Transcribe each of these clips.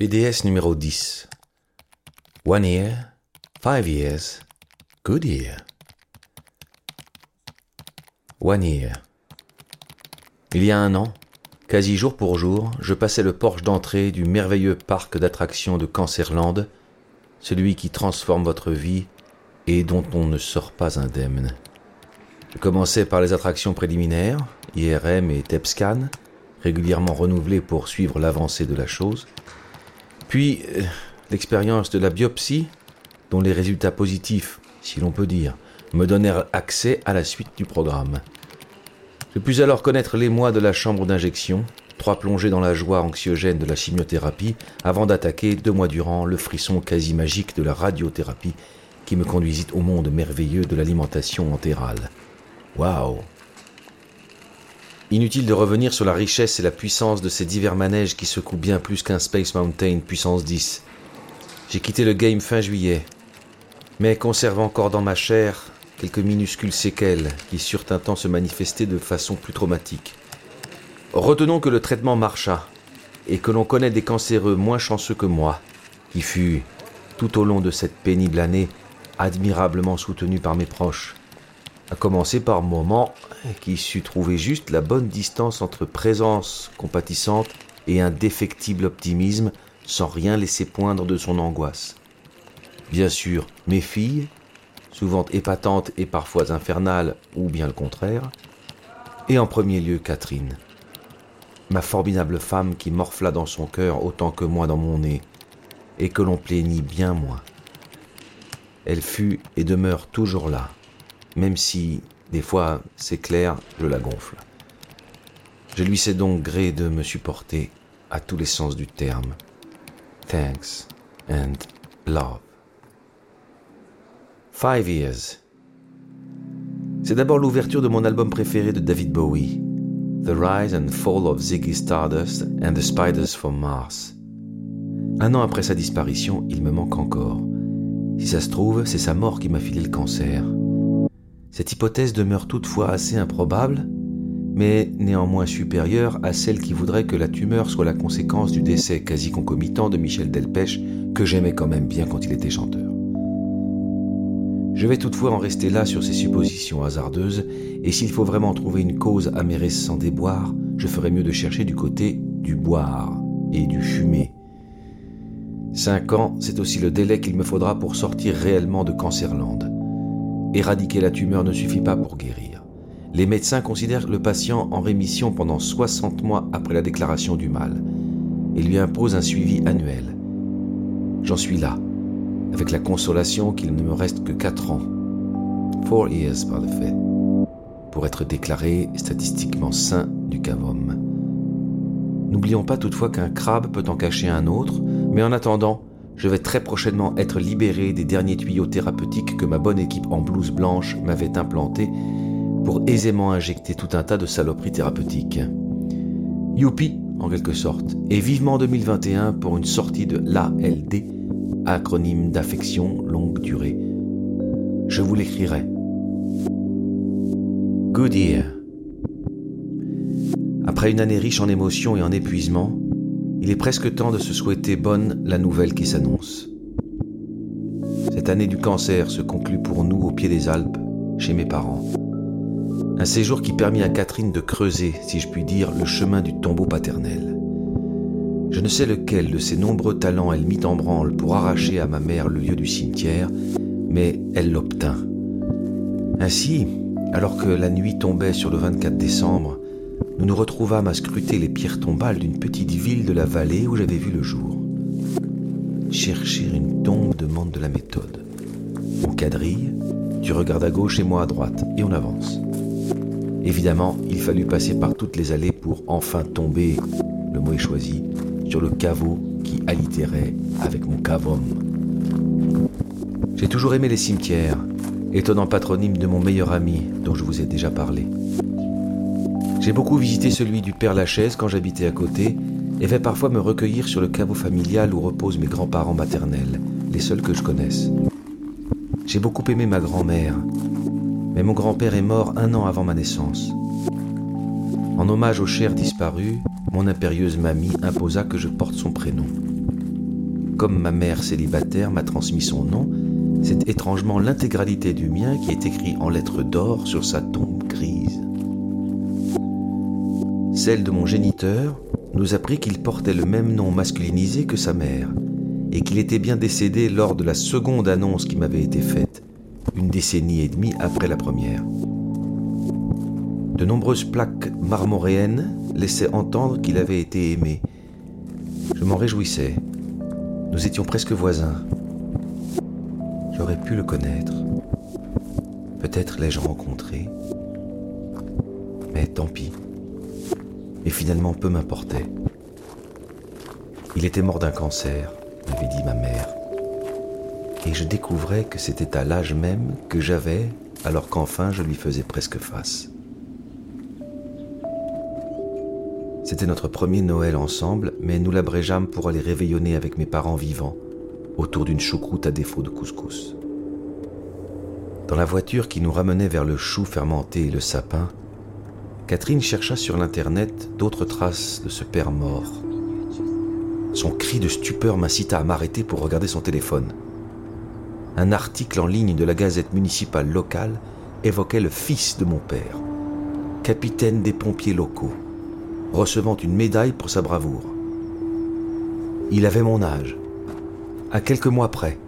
PDS numéro 10. One year, five years, good year. One year. Il y a un an, quasi jour pour jour, je passais le porche d'entrée du merveilleux parc d'attractions de Cancerland, celui qui transforme votre vie et dont on ne sort pas indemne. Je commençais par les attractions préliminaires, IRM et TEPSCAN, régulièrement renouvelées pour suivre l'avancée de la chose. Puis euh, l'expérience de la biopsie, dont les résultats positifs, si l'on peut dire, me donnèrent accès à la suite du programme. Je pus alors connaître les mois de la chambre d'injection, trois plongées dans la joie anxiogène de la chimiothérapie, avant d'attaquer deux mois durant le frisson quasi magique de la radiothérapie qui me conduisit au monde merveilleux de l'alimentation entérale. Waouh Inutile de revenir sur la richesse et la puissance de ces divers manèges qui secouent bien plus qu'un Space Mountain puissance 10. J'ai quitté le game fin juillet, mais conserve encore dans ma chair quelques minuscules séquelles qui surent un temps se manifester de façon plus traumatique. Retenons que le traitement marcha, et que l'on connaît des cancéreux moins chanceux que moi, qui fut, tout au long de cette pénible année, admirablement soutenu par mes proches à commencer par moment qui sut trouver juste la bonne distance entre présence compatissante et indéfectible optimisme sans rien laisser poindre de son angoisse. Bien sûr, mes filles, souvent épatantes et parfois infernales, ou bien le contraire, et en premier lieu Catherine, ma formidable femme qui morfla dans son cœur autant que moi dans mon nez, et que l'on plaignit bien moins. Elle fut et demeure toujours là, même si, des fois, c'est clair, je la gonfle. Je lui sais donc gré de me supporter à tous les sens du terme. Thanks and love. Five Years. C'est d'abord l'ouverture de mon album préféré de David Bowie, The Rise and Fall of Ziggy Stardust and the Spiders from Mars. Un an après sa disparition, il me manque encore. Si ça se trouve, c'est sa mort qui m'a filé le cancer. Cette hypothèse demeure toutefois assez improbable, mais néanmoins supérieure à celle qui voudrait que la tumeur soit la conséquence du décès quasi concomitant de Michel Delpech, que j'aimais quand même bien quand il était chanteur. Je vais toutefois en rester là sur ces suppositions hasardeuses, et s'il faut vraiment trouver une cause à mes récents déboires, je ferai mieux de chercher du côté du boire et du fumer. Cinq ans, c'est aussi le délai qu'il me faudra pour sortir réellement de Cancerland. Éradiquer la tumeur ne suffit pas pour guérir. Les médecins considèrent le patient en rémission pendant 60 mois après la déclaration du mal et lui imposent un suivi annuel. J'en suis là, avec la consolation qu'il ne me reste que 4 ans, four years par le fait, pour être déclaré statistiquement sain du cavum. N'oublions pas toutefois qu'un crabe peut en cacher un autre, mais en attendant, je vais très prochainement être libéré des derniers tuyaux thérapeutiques que ma bonne équipe en blouse blanche m'avait implantés pour aisément injecter tout un tas de saloperies thérapeutiques. Youpi, en quelque sorte, et vivement 2021 pour une sortie de l'ALD, acronyme d'affection longue durée. Je vous l'écrirai. Good year. Après une année riche en émotions et en épuisement, il est presque temps de se souhaiter bonne la nouvelle qui s'annonce. Cette année du cancer se conclut pour nous au pied des Alpes, chez mes parents. Un séjour qui permit à Catherine de creuser, si je puis dire, le chemin du tombeau paternel. Je ne sais lequel de ses nombreux talents elle mit en branle pour arracher à ma mère le lieu du cimetière, mais elle l'obtint. Ainsi, alors que la nuit tombait sur le 24 décembre, nous nous retrouvâmes à scruter les pierres tombales d'une petite ville de la vallée où j'avais vu le jour. Chercher une tombe demande de la méthode. On quadrille, tu regardes à gauche et moi à droite, et on avance. Évidemment, il fallut passer par toutes les allées pour enfin tomber, le mot est choisi, sur le caveau qui allitérait avec mon cavum. J'ai toujours aimé les cimetières, étonnant patronyme de mon meilleur ami dont je vous ai déjà parlé. J'ai beaucoup visité celui du Père Lachaise quand j'habitais à côté et vais parfois me recueillir sur le caveau familial où reposent mes grands-parents maternels, les seuls que je connaisse. J'ai beaucoup aimé ma grand-mère, mais mon grand-père est mort un an avant ma naissance. En hommage au cher disparu, mon impérieuse mamie imposa que je porte son prénom. comme ma mère célibataire m'a transmis son nom, c'est étrangement l'intégralité du mien qui est écrit en lettres d'or sur sa tombe grise. Celle de mon géniteur nous apprit qu'il portait le même nom masculinisé que sa mère, et qu'il était bien décédé lors de la seconde annonce qui m'avait été faite, une décennie et demie après la première. De nombreuses plaques marmoréennes laissaient entendre qu'il avait été aimé. Je m'en réjouissais. Nous étions presque voisins. J'aurais pu le connaître. Peut-être l'ai-je rencontré. Mais tant pis. Et finalement, peu m'importait. Il était mort d'un cancer, m'avait dit ma mère. Et je découvrais que c'était à l'âge même que j'avais, alors qu'enfin je lui faisais presque face. C'était notre premier Noël ensemble, mais nous l'abrégeâmes pour aller réveillonner avec mes parents vivants, autour d'une choucroute à défaut de couscous. Dans la voiture qui nous ramenait vers le chou fermenté et le sapin, Catherine chercha sur l'Internet d'autres traces de ce père mort. Son cri de stupeur m'incita à m'arrêter pour regarder son téléphone. Un article en ligne de la gazette municipale locale évoquait le fils de mon père, capitaine des pompiers locaux, recevant une médaille pour sa bravoure. Il avait mon âge, à quelques mois près.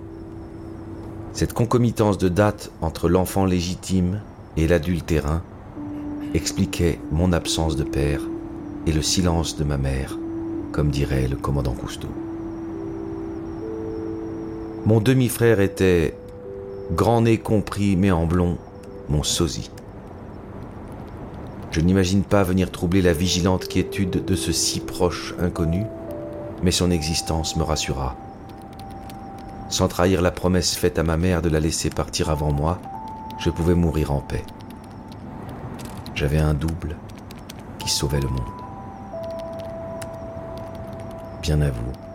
Cette concomitance de dates entre l'enfant légitime et l'adultérin expliquait mon absence de père et le silence de ma mère, comme dirait le commandant Cousteau. Mon demi-frère était, grand nez compris mais en blond, mon sosie. Je n'imagine pas venir troubler la vigilante quiétude de ce si proche inconnu, mais son existence me rassura. Sans trahir la promesse faite à ma mère de la laisser partir avant moi, je pouvais mourir en paix. J'avais un double qui sauvait le monde. Bien à vous.